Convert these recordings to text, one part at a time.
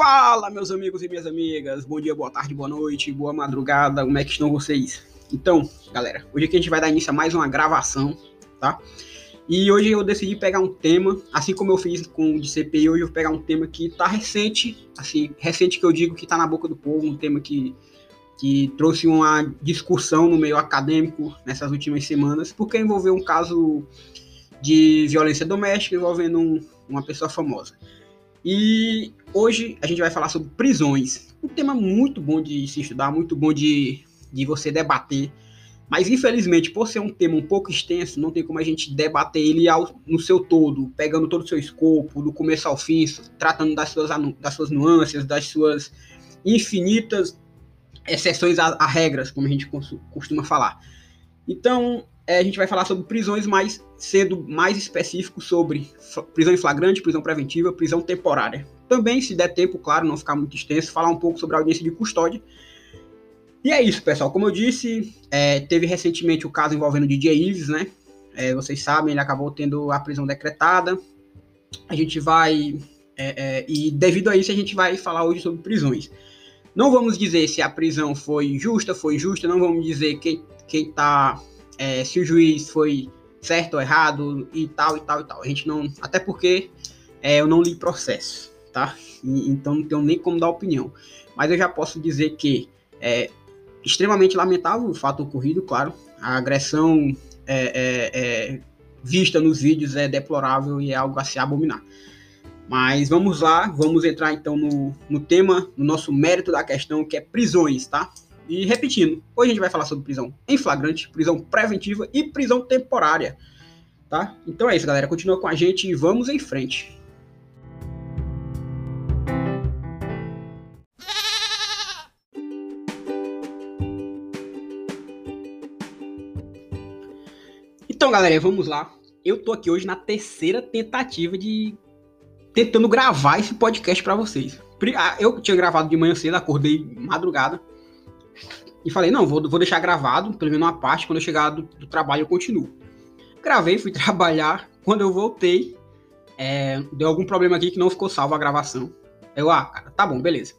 Fala, meus amigos e minhas amigas. Bom dia, boa tarde, boa noite, boa madrugada. Como é que estão vocês? Então, galera, hoje aqui a gente vai dar início a mais uma gravação, tá? E hoje eu decidi pegar um tema, assim como eu fiz com o de CPI, hoje eu vou pegar um tema que tá recente, assim, recente que eu digo que tá na boca do povo, um tema que, que trouxe uma discussão no meio acadêmico nessas últimas semanas, porque envolveu um caso de violência doméstica envolvendo um, uma pessoa famosa. E hoje a gente vai falar sobre prisões. Um tema muito bom de se estudar, muito bom de, de você debater. Mas infelizmente, por ser um tema um pouco extenso, não tem como a gente debater ele ao, no seu todo, pegando todo o seu escopo, do começo ao fim, tratando das suas, das suas nuances, das suas infinitas exceções a, a regras, como a gente costuma falar. Então, é, a gente vai falar sobre prisões, mas sendo mais específico sobre prisão em flagrante, prisão preventiva, prisão temporária. Também, se der tempo, claro, não ficar muito extenso, falar um pouco sobre a audiência de custódia. E é isso, pessoal. Como eu disse, é, teve recentemente o caso envolvendo o DJ Ives, né? É, vocês sabem, ele acabou tendo a prisão decretada. A gente vai. É, é, e devido a isso, a gente vai falar hoje sobre prisões. Não vamos dizer se a prisão foi justa, foi justa, não vamos dizer quem, quem tá é, se o juiz foi certo ou errado e tal e tal e tal. A gente não. Até porque é, eu não li processo, tá? E, então não tenho nem como dar opinião. Mas eu já posso dizer que é extremamente lamentável o fato ocorrido, claro. A agressão é, é, é vista nos vídeos é deplorável e é algo a se abominar. Mas vamos lá, vamos entrar então no, no tema, no nosso mérito da questão, que é prisões, tá? E repetindo, hoje a gente vai falar sobre prisão em flagrante, prisão preventiva e prisão temporária. Tá? Então é isso, galera. Continua com a gente e vamos em frente. Então, galera, vamos lá. Eu tô aqui hoje na terceira tentativa de tentando gravar esse podcast para vocês. Ah, eu tinha gravado de manhã cedo, acordei madrugada e falei, não, vou, vou deixar gravado, pelo menos uma parte, quando eu chegar do, do trabalho eu continuo. Gravei, fui trabalhar, quando eu voltei, é, deu algum problema aqui que não ficou salvo a gravação. Eu, ah, cara, tá bom, beleza.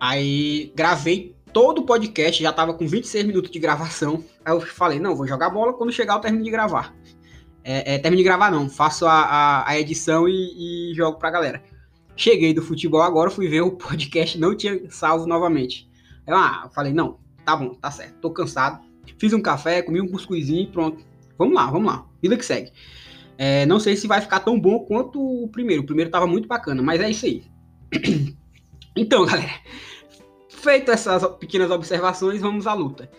Aí gravei todo o podcast, já tava com 26 minutos de gravação. Aí eu falei, não, vou jogar bola, quando chegar eu termino de gravar. É, é termino de gravar não, faço a, a, a edição e, e jogo pra galera. Cheguei do futebol agora, fui ver o podcast, não tinha salvo novamente. Eu, ah, falei, não, tá bom, tá certo, tô cansado. Fiz um café, comi um cuscuzinho pronto. Vamos lá, vamos lá. Vida que segue. É, não sei se vai ficar tão bom quanto o primeiro. O primeiro tava muito bacana, mas é isso aí. então, galera, feito essas pequenas observações, vamos à luta.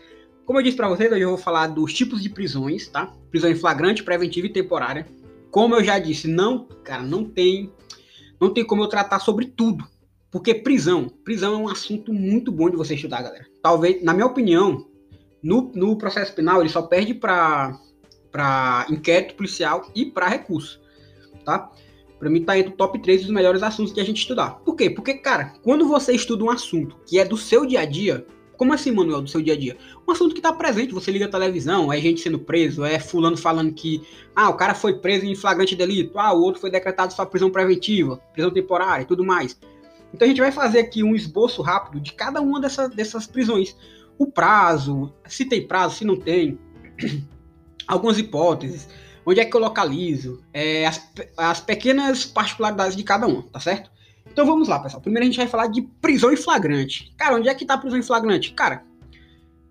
Como eu disse para vocês, hoje eu vou falar dos tipos de prisões, tá? Prisão em flagrante, preventiva e temporária. Como eu já disse, não, cara, não tem, não tem como eu tratar sobre tudo. Porque prisão, prisão é um assunto muito bom de você estudar, galera. Talvez, na minha opinião, no, no processo penal ele só perde para inquérito policial e para recurso, tá? Para mim tá entre o top 3 dos melhores assuntos que a gente estudar. Por quê? Porque, cara, quando você estuda um assunto que é do seu dia a dia, como assim, Manuel, do seu dia a dia? Um assunto que tá presente, você liga a televisão, é gente sendo preso, é fulano falando que, ah, o cara foi preso em flagrante delito, ah, o outro foi decretado só prisão preventiva, prisão temporária e tudo mais. Então a gente vai fazer aqui um esboço rápido de cada uma dessas, dessas prisões. O prazo, se tem prazo, se não tem, algumas hipóteses, onde é que eu localizo, é, as, as pequenas particularidades de cada uma, tá certo? Então vamos lá, pessoal. Primeiro a gente vai falar de prisão em flagrante. Cara, onde é que tá a prisão em flagrante? Cara,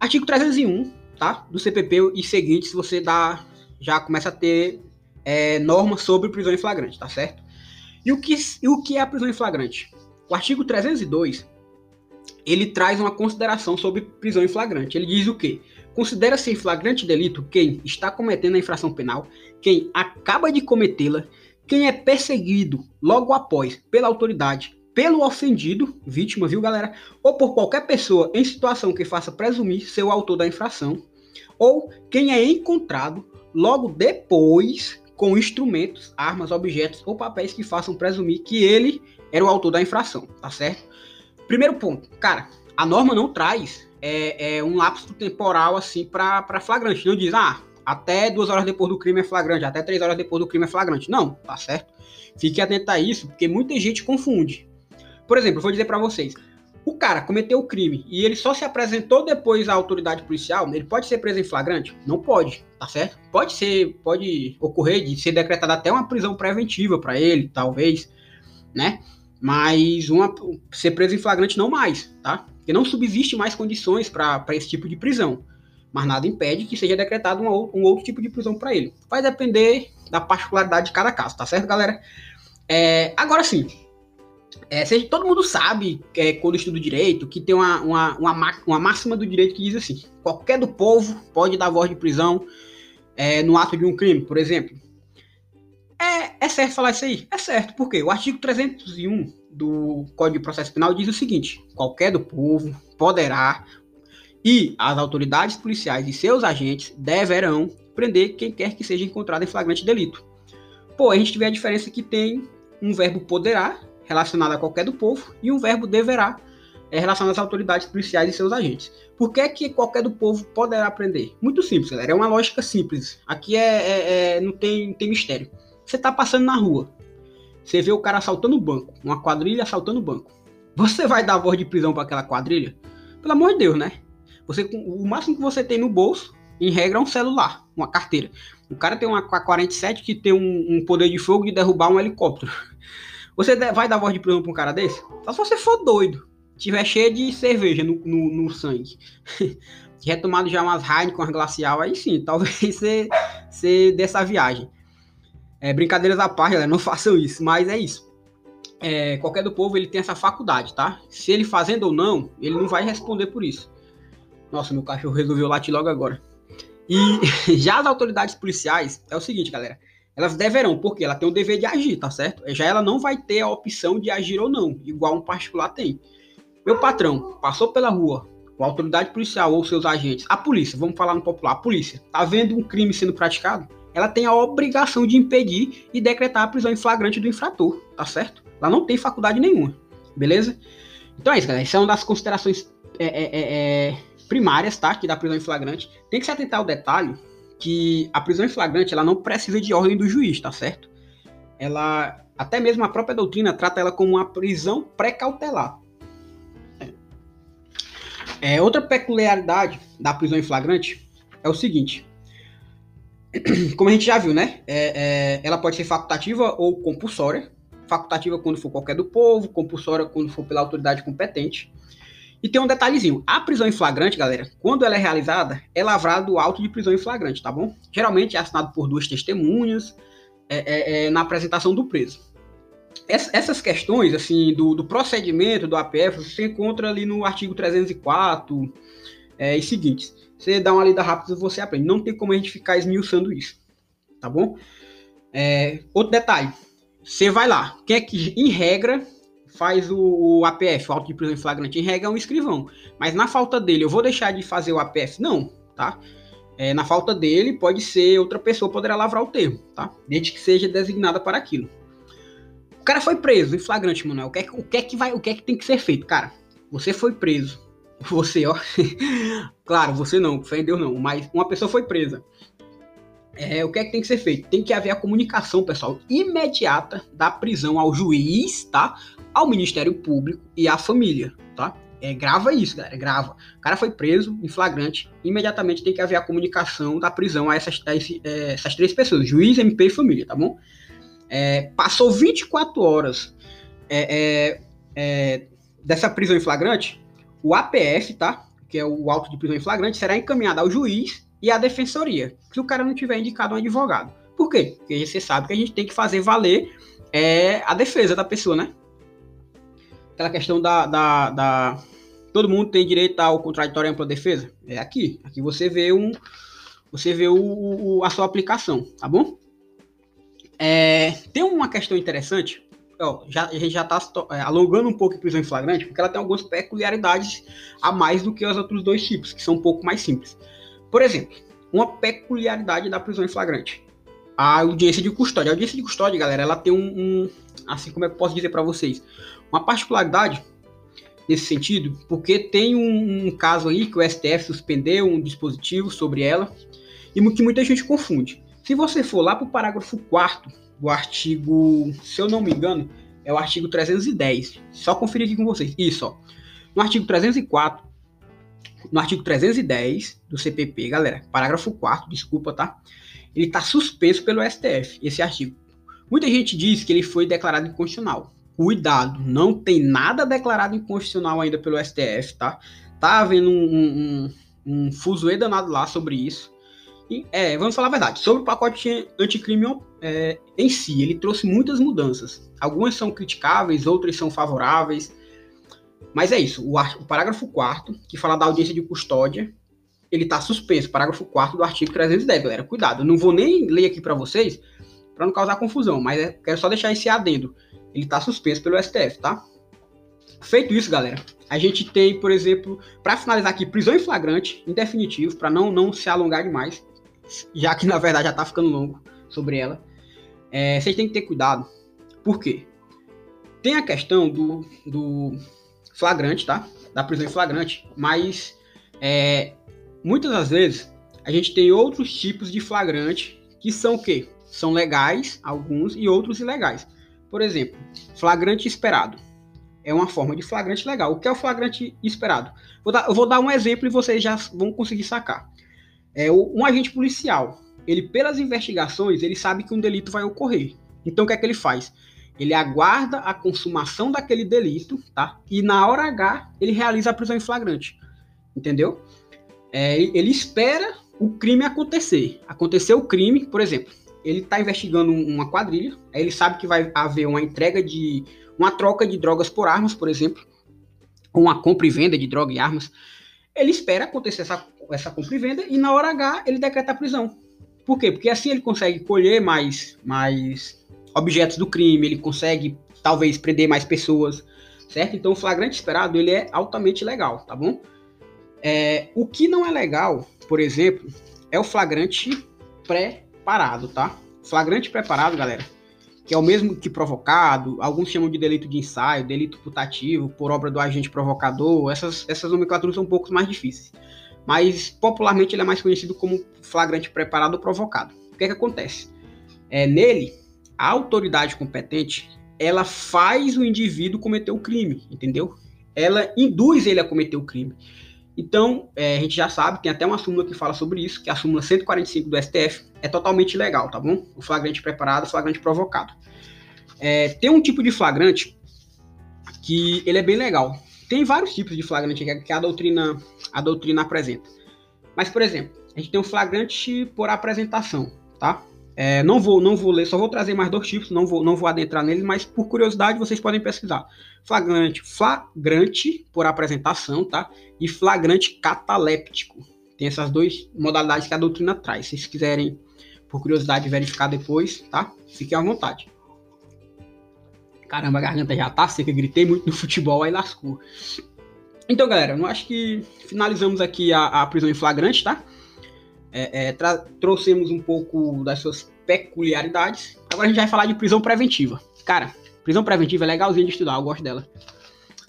artigo 301, tá? Do CPP e seguinte, se você dá, já começa a ter é, normas sobre prisão em flagrante, tá certo? E o que, e o que é a prisão em flagrante? O artigo 302 ele traz uma consideração sobre prisão em flagrante. Ele diz o quê? Considera-se em flagrante delito quem está cometendo a infração penal, quem acaba de cometê-la, quem é perseguido logo após pela autoridade, pelo ofendido, vítima, viu galera? Ou por qualquer pessoa em situação que faça presumir ser o autor da infração, ou quem é encontrado logo depois com instrumentos, armas, objetos ou papéis que façam presumir que ele era o autor da infração, tá certo? Primeiro ponto, cara, a norma não traz é, é um lapso temporal assim para flagrante. Não diz, ah, até duas horas depois do crime é flagrante, até três horas depois do crime é flagrante. Não, tá certo? Fique atento a isso, porque muita gente confunde. Por exemplo, vou dizer para vocês, o cara cometeu o crime e ele só se apresentou depois à autoridade policial, ele pode ser preso em flagrante? Não pode, tá certo? Pode ser, pode ocorrer de ser decretada até uma prisão preventiva para ele, talvez, né? Mas uma, ser preso em flagrante não mais, tá? Porque não subsiste mais condições para esse tipo de prisão. Mas nada impede que seja decretado um, outro tipo de prisão para ele. Vai depender da particularidade de cada caso, tá certo, galera? É, agora sim, é, seja, todo mundo sabe, é, quando estuda direito, que tem uma, uma, uma, uma, máxima do direito que diz assim: qualquer do povo pode dar voz de prisão é, no ato de um crime, por exemplo. É, é certo falar isso aí? É certo, porque o artigo 301 do Código de Processo Penal diz o seguinte: qualquer do povo poderá e as autoridades policiais e seus agentes deverão prender quem quer que seja encontrado em flagrante delito. Pô, a gente vê a diferença que tem um verbo poderá relacionado a qualquer do povo e um verbo deverá é relacionado às autoridades policiais e seus agentes. Por que, que qualquer do povo poderá prender? Muito simples, galera. É uma lógica simples. Aqui é, é, é não, tem, tem mistério. Você está passando na rua, você vê o cara assaltando o banco, uma quadrilha assaltando o banco. Você vai dar voz de prisão para aquela quadrilha? Pelo amor de Deus, né? Você, o máximo que você tem no bolso, em regra, é um celular, uma carteira. O cara tem uma 47 que tem um, um poder de fogo de derrubar um helicóptero. Você vai dar voz de prisão pra um cara desse? Só se você for doido. Tiver cheio de cerveja no, no, no sangue. Tiver tomado já umas com as glacial, aí sim, talvez você, você dessa viagem. É, brincadeiras à parte, galera, não façam isso, mas é isso. É, qualquer do povo ele tem essa faculdade, tá? Se ele fazendo ou não, ele não vai responder por isso. Nossa, meu cachorro resolveu latir logo agora. E já as autoridades policiais, é o seguinte, galera elas deverão, porque ela tem o dever de agir, tá certo? Já ela não vai ter a opção de agir ou não, igual um particular tem. Meu patrão passou pela rua, a autoridade policial ou seus agentes, a polícia, vamos falar no popular, a polícia, tá vendo um crime sendo praticado? Ela tem a obrigação de impedir e decretar a prisão em flagrante do infrator, tá certo? Ela não tem faculdade nenhuma, beleza? Então é isso, galera. Isso é uma das considerações é, é, é, é primárias, tá? Que da prisão em flagrante. Tem que se atentar ao detalhe que a prisão em flagrante ela não precisa de ordem do juiz, tá certo? Ela, até mesmo a própria doutrina trata ela como uma prisão pré-cautelar. É, outra peculiaridade da prisão em flagrante é o seguinte: como a gente já viu, né? É, é, ela pode ser facultativa ou compulsória. Facultativa quando for qualquer do povo, compulsória quando for pela autoridade competente. E tem um detalhezinho: a prisão em flagrante, galera, quando ela é realizada, é lavrado o auto de prisão em flagrante, tá bom? Geralmente é assinado por duas testemunhas é, é, é, na apresentação do preso. essas questões, assim, do, do, procedimento do APF, você encontra ali no artigo 304 é, e seguintes. Você dá uma lida rápida e você aprende. Não tem como a gente ficar esmiuçando isso, tá bom? É, outro detalhe: você vai lá, quem é que, em regra, faz o, o, APF, o auto de prisão em flagrante em regra, é um escrivão. Mas na falta dele, eu vou deixar de fazer o APF? Não, tá? É, na falta dele, pode ser outra pessoa poderá lavrar o termo, tá? Desde que seja designada para aquilo. O cara foi preso em flagrante, Manuel. O que, é, o que é que vai, o que é que tem que ser feito, cara? Você foi preso. Você, ó. claro, você não, fé em Deus não, mas uma pessoa foi presa. É, o que é que tem que ser feito? Tem que haver a comunicação, pessoal, imediata da prisão ao juiz, tá? Ao Ministério Público e à família, tá? É, grava isso, galera, grava. O cara foi preso em flagrante, imediatamente tem que haver a comunicação da prisão a essas, a esse, é, essas três pessoas, juiz, MP e família, tá bom? É, passou 24 horas é, é, é, dessa prisão em flagrante, o APF, tá? Que é o auto de prisão em flagrante, será encaminhado ao juiz e a defensoria, se o cara não tiver indicado um advogado. Por quê? Porque você sabe que a gente tem que fazer valer é, a defesa da pessoa, né? Aquela questão da, da, da, Todo mundo tem direito ao contraditório ampla defesa? É aqui. Aqui você vê um. Você vê o, o a sua aplicação, tá bom? É, tem uma questão interessante. Ó, já, a gente já está é, alongando um pouco a prisão em flagrante, porque ela tem algumas peculiaridades a mais do que os outros dois tipos, que são um pouco mais simples. Por exemplo, uma peculiaridade da prisão em flagrante. A audiência de custódia. A audiência de custódia, galera, ela tem um, um assim como é que eu posso dizer para vocês, uma particularidade nesse sentido, porque tem um, um, caso aí que o STF suspendeu um dispositivo sobre ela e que muita gente confunde. Se você for lá para o parágrafo 4 do artigo, se eu não me engano, é o artigo 310. Só conferir aqui com vocês. Isso, ó. No artigo 304, no artigo 310 do CPP, galera, parágrafo 4 desculpa, tá? Ele está suspenso pelo STF, esse artigo. Muita gente diz que ele foi declarado inconstitucional. Cuidado, não tem nada declarado inconstitucional ainda pelo STF, tá? Tá havendo um, um, um, fuzuê danado lá sobre isso. E, é, vamos falar a verdade. Sobre o pacote anticrime é, em si, ele trouxe muitas mudanças. Algumas são criticáveis, outras são favoráveis. Mas é isso. O, o parágrafo 4 que fala da audiência de custódia, ele está suspenso. Parágrafo 4 do artigo 310, galera. Cuidado, eu não vou nem ler aqui para vocês, para não causar confusão, mas é, quero só deixar esse adendo. Ele está suspenso pelo STF, tá? Feito isso, galera, a gente tem, por exemplo, para finalizar aqui, prisão em flagrante, em definitivo, para não, não se alongar demais, já que na verdade já está ficando longo sobre ela. É, vocês têm que ter cuidado. Por quê? Tem a questão do, do flagrante, tá? Da prisão em flagrante, mas é, muitas das vezes a gente tem outros tipos de flagrante que são o quê? São legais, alguns, e outros ilegais. Por exemplo, flagrante esperado. É uma forma de flagrante legal. O que é o flagrante esperado? Vou dar, eu vou dar um exemplo e vocês já vão conseguir sacar. É, um agente policial, ele pelas investigações, ele sabe que um delito vai ocorrer. Então o que é que ele faz? Ele aguarda a consumação daquele delito, tá? E na hora H ele realiza a prisão em flagrante, entendeu? É, ele espera o crime acontecer. Aconteceu o crime, por exemplo, ele está investigando uma quadrilha, aí ele sabe que vai haver uma entrega de uma troca de drogas por armas, por exemplo, ou uma compra e venda de droga e armas. Ele espera acontecer essa, essa compra e venda e na hora H ele decreta a prisão. Por quê? Porque assim ele consegue colher mais, mais objetos do crime, ele consegue talvez prender mais pessoas, certo? Então o flagrante esperado ele é altamente legal, tá bom? É, o que não é legal, por exemplo, é o flagrante preparado, tá? Flagrante preparado, galera, que é o mesmo que provocado, alguns chamam de delito de ensaio, delito putativo, por obra do agente provocador, essas, essas nomenclaturas são um pouco mais difíceis. Mas popularmente ele é mais conhecido como flagrante preparado ou provocado. O que é que acontece? É, nele, a autoridade competente, ela faz o indivíduo cometer o crime, entendeu? Ela induz ele a cometer o crime. Então, é, a gente já sabe, tem até uma súmula que fala sobre isso, que é a súmula 145 do STF é totalmente legal, tá bom? O flagrante preparado, o flagrante provocado. É, tem um tipo de flagrante que ele é bem legal. Tem vários tipos de flagrante que a doutrina, a doutrina apresenta. Mas, por exemplo, a gente tem um flagrante por apresentação, tá? É, não vou, não vou ler, só vou trazer mais dois tipos, não vou, não vou adentrar neles, mas por curiosidade vocês podem pesquisar. Flagrante, flagrante por apresentação, tá? E flagrante cataléptico. Tem essas duas modalidades que a doutrina traz. Se vocês quiserem, por curiosidade, verificar depois, tá? Fiquem à vontade. Caramba, a garganta já tá seca, gritei muito no futebol, aí lascou. Então, galera, eu acho que finalizamos aqui a, a prisão em flagrante, tá? é, é, trouxemos um pouco das suas peculiaridades. Agora a gente vai falar de prisão preventiva. Cara, prisão preventiva é legalzinha de estudar, eu gosto dela.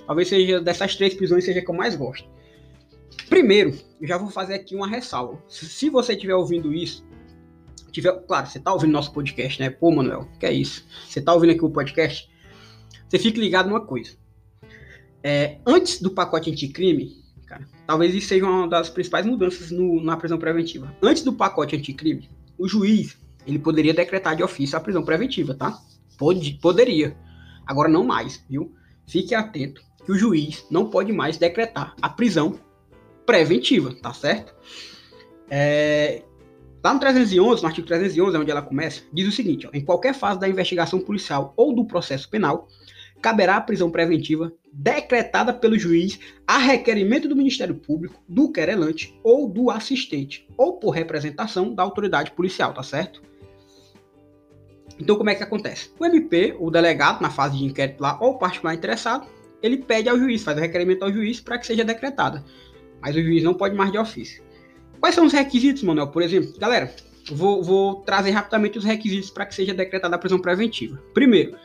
Talvez seja dessas três prisões seja a que eu mais gosto. Primeiro, eu já vou fazer aqui uma ressalva. Se você estiver ouvindo isso, tiver, claro, você está ouvindo nosso podcast, né? Pô, Manuel, que é isso? Você está ouvindo aqui o podcast? Você fique ligado numa coisa. É, antes do pacote anticrime, cara. Talvez isso seja uma das principais mudanças no, na prisão preventiva. Antes do pacote anticrime, o juiz ele poderia decretar de ofício a prisão preventiva, tá? Pode, poderia. Agora não mais, viu? Fique atento que o juiz não pode mais decretar a prisão preventiva, tá certo? É, lá no 311, no artigo 311, é onde ela começa, diz o seguinte: ó, em qualquer fase da investigação policial ou do processo penal, caberá a prisão preventiva decretada pelo juiz a requerimento do Ministério Público, do querelante ou do assistente, ou por representação da autoridade policial, tá certo? Então, como é que acontece? O MP, o delegado, na fase de inquérito lá, ou o particular interessado, ele pede ao juiz, faz o requerimento ao juiz para que seja decretada. Mas o juiz não pode mais de ofício. Quais são os requisitos, Manuel? Por exemplo, galera, vou, vou trazer rapidamente os requisitos para que seja decretada a prisão preventiva. Primeiro,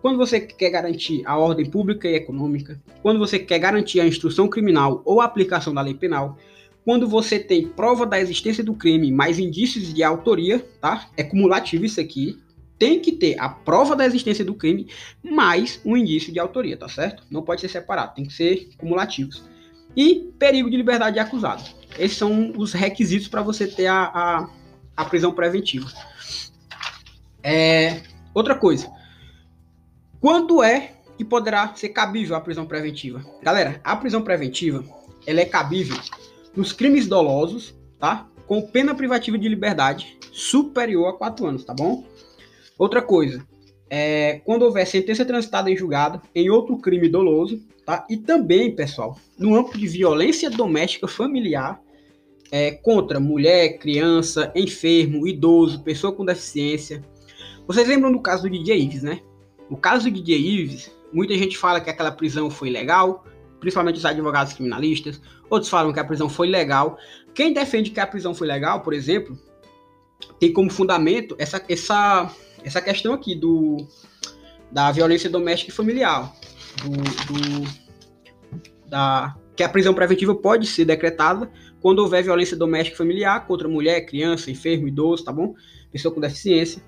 quando você quer garantir a ordem pública e econômica, quando você quer garantir a instrução criminal ou a aplicação da lei penal, quando você tem prova da existência do crime mais indícios de autoria, tá? É cumulativo isso aqui. tem que ter a prova da existência do crime mais um indício de autoria, tá certo? Não pode ser separado, tem que ser cumulativos. E perigo de liberdade de acusado. Esses são os requisitos para você ter a, a, a, prisão preventiva. É, outra coisa. Quando é que poderá ser cabível a prisão preventiva? Galera, a prisão preventiva ela é cabível nos crimes dolosos, tá? Com pena privativa de liberdade superior a 4 anos, tá bom? Outra coisa, é, quando houver sentença transitada em julgado em outro crime doloso, tá? E também, pessoal, no âmbito de violência doméstica familiar é, contra mulher, criança, enfermo, idoso, pessoa com deficiência. Vocês lembram do caso do DJ Ives, né? O caso do DJ Ives, muita gente fala que aquela prisão foi legal, principalmente os advogados criminalistas. Outros falam que a prisão foi legal. Quem defende que a prisão foi legal, por exemplo, tem como fundamento essa, essa essa questão aqui do da violência doméstica e familiar, do, do, da, que a prisão preventiva pode ser decretada quando houver violência doméstica e familiar contra mulher, criança, enfermo, idoso, tá bom? Pessoa com deficiência.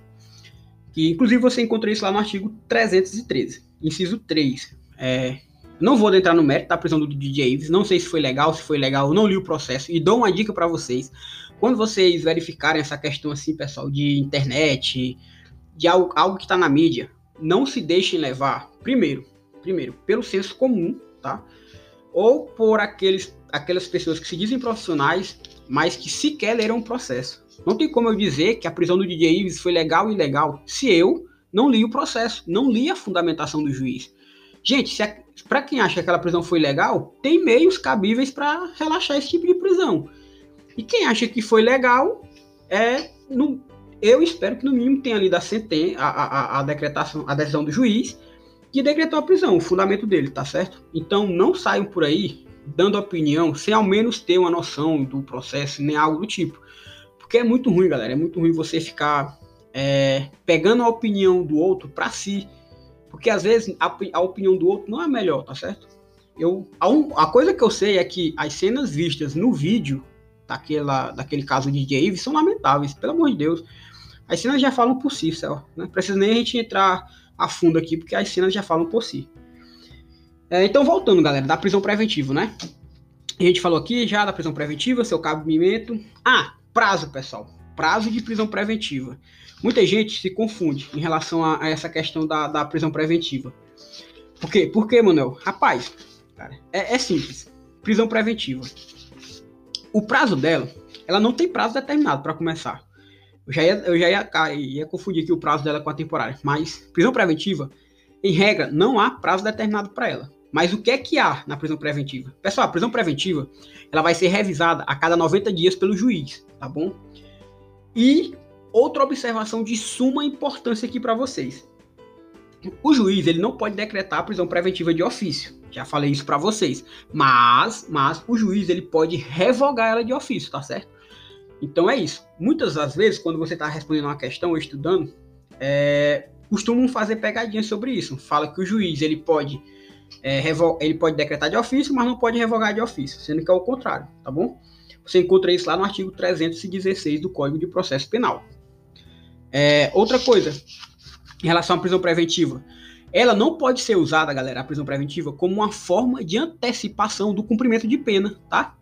Que, inclusive, você encontra isso lá no artigo 313, inciso 3. É, não vou entrar no mérito da prisão do DJ Ives, não sei se foi legal, se foi legal, não li o processo, e dou uma dica para vocês. Quando vocês verificarem essa questão assim, pessoal, de internet, de algo, algo que está na mídia, não se deixem levar, primeiro, primeiro, pelo senso comum, tá? Ou por aqueles, aquelas pessoas que se dizem profissionais, mas que sequer leram o processo. Não tem como eu dizer que a prisão do DJ Ives foi legal ou ilegal se eu não li o processo, não li a fundamentação do juiz. Gente, para quem acha que aquela prisão foi legal, tem meios cabíveis para relaxar esse tipo de prisão. E quem acha que foi legal, é, não, eu espero que no mínimo tenha lido a sentença, a, a, a decretação, a decisão do juiz que decretou a prisão, o fundamento dele, tá certo? Então não saiam por aí dando opinião sem ao menos ter uma noção do processo, nem algo do tipo. Porque é muito ruim, galera. É muito ruim você ficar é, pegando a opinião do outro para si. Porque às vezes a, a, opinião do outro não é melhor, tá certo? Eu, a, um, a coisa que eu sei é que as cenas vistas no vídeo daquela, daquele caso de Dave são lamentáveis, pelo amor de Deus. As cenas já falam por si, céu. Não né? precisa nem a gente entrar a fundo aqui, porque as cenas já falam por si. É, então, voltando, galera, da prisão preventiva, né? A gente falou aqui já da prisão preventiva, seu cabimento. Ah, prazo, pessoal. Prazo de prisão preventiva. Muita gente se confunde em relação a, a essa questão da, da, prisão preventiva. Por quê? Por quê, Manuel? Rapaz, cara, é, é simples. Prisão preventiva. O prazo dela, ela não tem prazo determinado para começar. Eu já ia, eu já ia, ia confundir aqui o prazo dela com a temporária. Mas prisão preventiva, em regra, não há prazo determinado para ela. Mas o que é que há na prisão preventiva? Pessoal, a prisão preventiva ela vai ser revisada a cada 90 dias pelo juiz, tá bom? E outra observação de suma importância aqui para vocês. O juiz ele não pode decretar a prisão preventiva de ofício. Já falei isso para vocês. Mas, mas o juiz ele pode revogar ela de ofício, tá certo? Então é isso. Muitas das vezes, quando você está respondendo uma questão ou estudando, é, costumam fazer pegadinhas sobre isso. Fala que o juiz ele pode, é, ele pode decretar de ofício, mas não pode revogar de ofício, sendo que é o contrário, tá bom? Você encontra isso lá no artigo 316 do Código de Processo Penal. É, outra coisa, em relação à prisão preventiva, ela não pode ser usada, galera, a prisão preventiva, como uma forma de antecipação do cumprimento de pena, tá?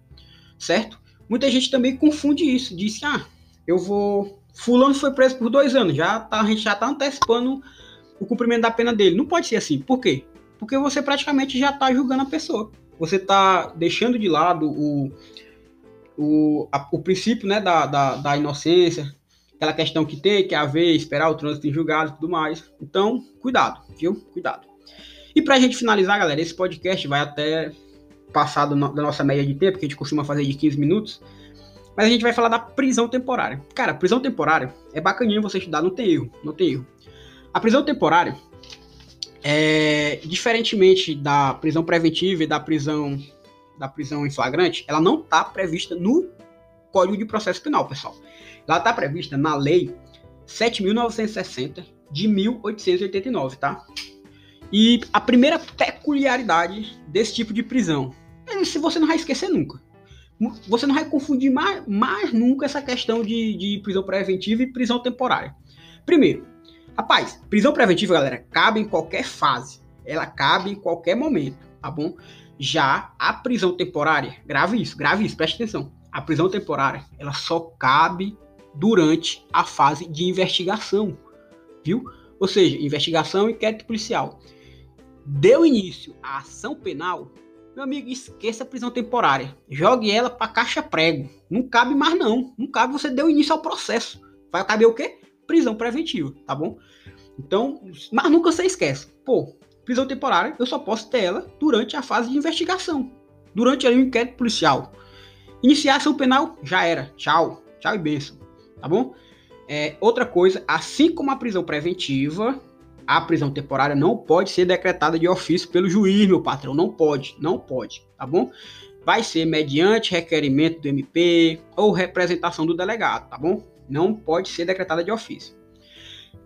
Certo? Muita gente também confunde isso, diz que, ah, eu vou. Fulano foi preso por dois anos, já tá, a gente já tá antecipando o cumprimento da pena dele. Não pode ser assim. Por quê? Porque você praticamente já tá julgando a pessoa. Você tá deixando de lado o, o, a, o princípio né, da, da, da inocência, aquela questão que tem que haver, esperar o trânsito em julgado e tudo mais. Então, cuidado, viu? Cuidado. E pra gente finalizar, galera, esse podcast vai até passado da nossa média de tempo, que a gente costuma fazer de 15 minutos. Mas a gente vai falar da prisão temporária. Cara, prisão temporária é bacaninha você estudar, não tem erro, não tem erro. A prisão temporária, é, diferentemente da prisão preventiva e da prisão da prisão em flagrante, ela não está prevista no Código de Processo Penal, pessoal. Ela está prevista na Lei 7.960 de 1889, tá? E a primeira peculiaridade desse tipo de prisão é se você não vai esquecer nunca. Você não vai confundir mais, mais nunca essa questão de, de prisão preventiva e prisão temporária. Primeiro, Rapaz, prisão preventiva, galera, cabe em qualquer fase. Ela cabe em qualquer momento, tá bom? Já a prisão temporária, grave isso, grave isso, preste atenção. A prisão temporária, ela só cabe durante a fase de investigação, viu? Ou seja, investigação e inquérito policial. Deu início à ação penal, meu amigo, esqueça a prisão temporária. Jogue ela para caixa prego. Não cabe mais não. Não cabe, você deu início ao processo. Vai caber o quê? Prisão preventiva, tá bom? Então, mas nunca você esquece. Pô, prisão temporária, eu só posso ter ela durante a fase de investigação. Durante ali, o inquérito policial. Iniciar ação penal, já era. Tchau. Tchau e benção. Tá bom? É, outra coisa, assim como a prisão preventiva, a prisão temporária não pode ser decretada de ofício pelo juiz, meu patrão. Não pode, não pode, tá bom? Vai ser mediante requerimento do MP ou representação do delegado, tá bom? Não pode ser decretada de ofício.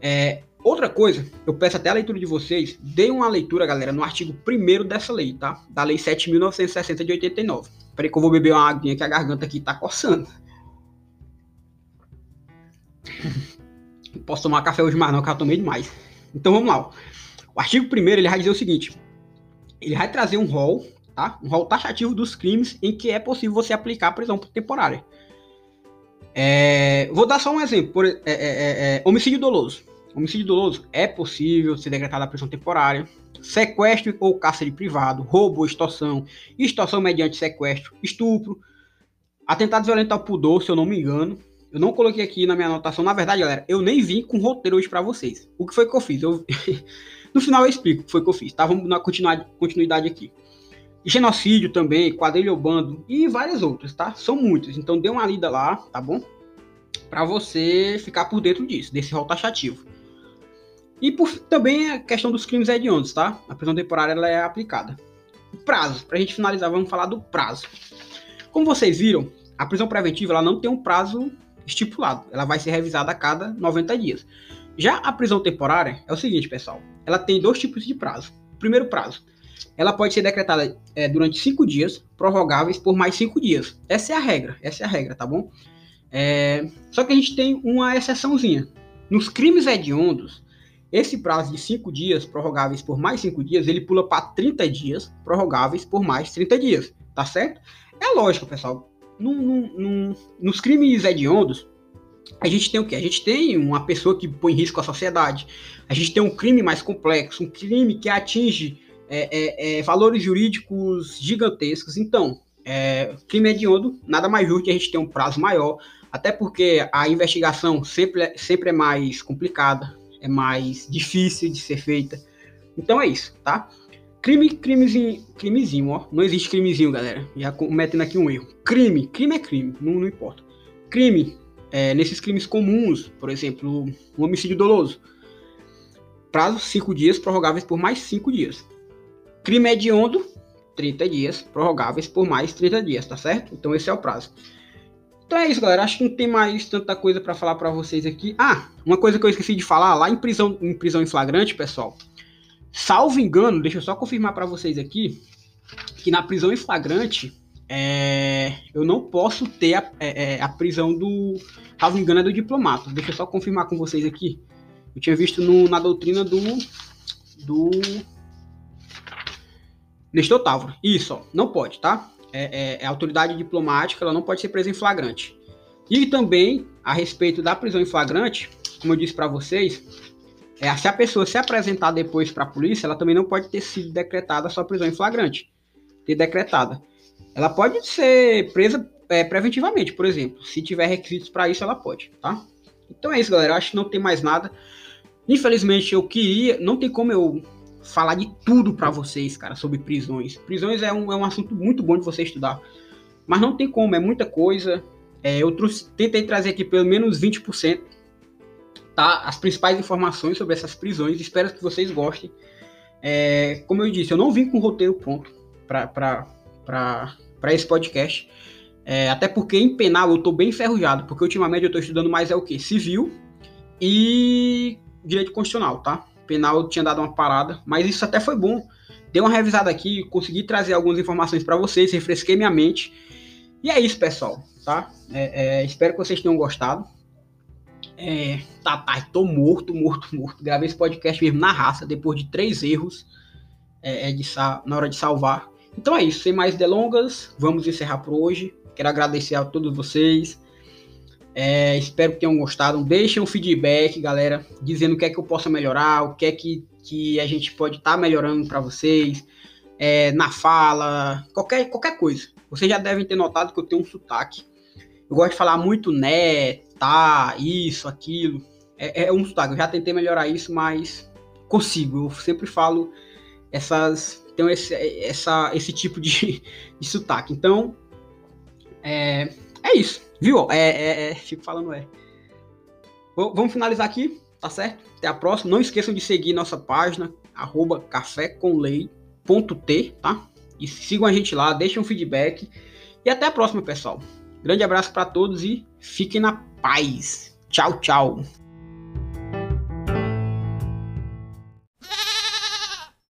É, outra coisa, eu peço até a leitura de vocês, dê uma leitura, galera, no artigo 1 dessa lei, tá? Da Lei 7.960 de 89. Peraí que eu vou beber uma aguinha que a garganta aqui tá coçando. Não posso tomar café hoje mais não, que eu tomei demais. Então vamos lá. O artigo 1 ele vai dizer o seguinte: ele vai trazer um rol, tá? Um rol taxativo dos crimes em que é possível você aplicar a prisão temporária. É, vou dar só um exemplo: por, é, é, é, é homicídio doloso. Homicídio doloso é possível ser decretada a prisão temporária. Sequestro ou cárcere privado, roubo ou extorsão, extorsão mediante sequestro, estupro, atentado violento ao pudor, se eu não me engano, eu não coloquei aqui na minha anotação. Na verdade, galera, eu nem vim com roteiro hoje para vocês. O que foi que eu fiz? Eu... no final eu explico o que foi que eu fiz. Tá? Vamos na continuidade aqui. Genocídio também, quadrilha ou bando e várias outras, tá? São muitas. Então dê uma lida lá, tá bom? Para você ficar por dentro disso, desse rol taxativo. E por, também a questão dos crimes hediondos, tá? A prisão temporária ela é aplicada. Prazo, pra gente finalizar, vamos falar do prazo. Como vocês viram, a prisão preventiva ela não tem um prazo estipulado. Ela vai ser revisada a cada 90 dias. Já a prisão temporária é o seguinte, pessoal. Ela tem dois tipos de prazo. O primeiro prazo, ela pode ser decretada é, durante cinco dias, prorrogáveis por mais cinco dias. Essa é a regra. Essa é a regra, tá bom? É... Só que a gente tem uma exceçãozinha. Nos crimes hediondos, esse prazo de cinco dias, prorrogáveis por mais cinco dias, ele pula para 30 dias, prorrogáveis por mais 30 dias. Tá certo? É lógico, pessoal nos crimes hediondos, a gente tem o quê? A gente tem uma pessoa que põe em risco a sociedade. A gente tem um crime mais complexo, um crime que atinge é, é, é, valores jurídicos gigantescos. Então, é, crime hediondo, nada mais justo que a gente ter um prazo maior, até porque a investigação sempre, é, sempre é mais complicada, é mais difícil de ser feita. Então é isso, tá? Crime, crimezinho, crimezinho, ó. Não existe crimezinho, galera. Já cometendo aqui um erro. Crime, crime é crime, não, não importa. Crime, é, nesses crimes comuns, por exemplo, um homicídio doloso. Prazo 5 dias, prorrogáveis por mais 5 dias. Crime hediondo, 30 dias, prorrogáveis por mais 30 dias, tá certo? Então esse é o prazo. Então é isso, galera. Acho que não tem mais tanta coisa para falar para vocês aqui. Ah, uma coisa que eu esqueci de falar, lá em prisão em prisão em flagrante, pessoal. Salvo engano, deixa eu só confirmar para vocês aqui, que na prisão em flagrante, é, eu não posso ter a, é, é, a, prisão do. Salvo engano, é do diplomata. Deixa eu só confirmar com vocês aqui. Eu tinha visto no, na doutrina do. Do. Nestor Távora. Isso, ó, não pode, tá? É, é, é, autoridade diplomática, ela não pode ser presa em flagrante. E também, a respeito da prisão em flagrante, como eu disse para vocês, é, se a pessoa se apresentar depois para a polícia, ela também não pode ter sido decretada sua prisão em flagrante. Ter decretada. Ela pode ser presa é, preventivamente, por exemplo. Se tiver requisitos para isso, ela pode, tá? Então é isso, galera. Eu acho que não tem mais nada. Infelizmente, eu queria. Não tem como eu falar de tudo para vocês, cara, sobre prisões. Prisões é um, é um assunto muito bom de você estudar. Mas não tem como, é muita coisa. É, eu trouxe, tentei trazer aqui pelo menos 20% tá? As principais informações sobre essas prisões. Espero que vocês gostem. É, como eu disse, eu não vim com roteiro pronto para esse podcast. É, até porque em penal eu estou bem enferrujado, porque ultimamente eu estou estudando mais é o que? Civil e direito constitucional, tá? Penal tinha dado uma parada, mas isso até foi bom. Dei uma revisada aqui, consegui trazer algumas informações para vocês, refresquei minha mente. E é isso, pessoal, tá? É, é, espero que vocês tenham gostado. É, tá, tá, tô morto, morto, morto. Gravei esse podcast mesmo na raça, depois de três erros é, é de na hora de salvar. Então é isso, sem mais delongas, vamos encerrar por hoje. Quero agradecer a todos vocês. É, espero que tenham gostado. Deixem um feedback, galera, dizendo o que é que eu possa melhorar, o que é que, que a gente pode estar tá melhorando para vocês, é, na fala, qualquer, qualquer coisa. Vocês já devem ter notado que eu tenho um sotaque. Eu gosto de falar muito né, tá, isso, aquilo. É, é um sotaque. Eu já tentei melhorar isso, mas consigo. Eu sempre falo essas. Tenho esse, essa, esse tipo de, de sotaque. Então, é, é isso. Viu? É, é, é, fico falando é. Vamos finalizar aqui, tá certo? Até a próxima. Não esqueçam de seguir nossa página, arroba cafécomlei.t, tá? E sigam a gente lá, deixem um feedback. E até a próxima, pessoal. Grande abraço para todos e fiquem na paz. Tchau, tchau.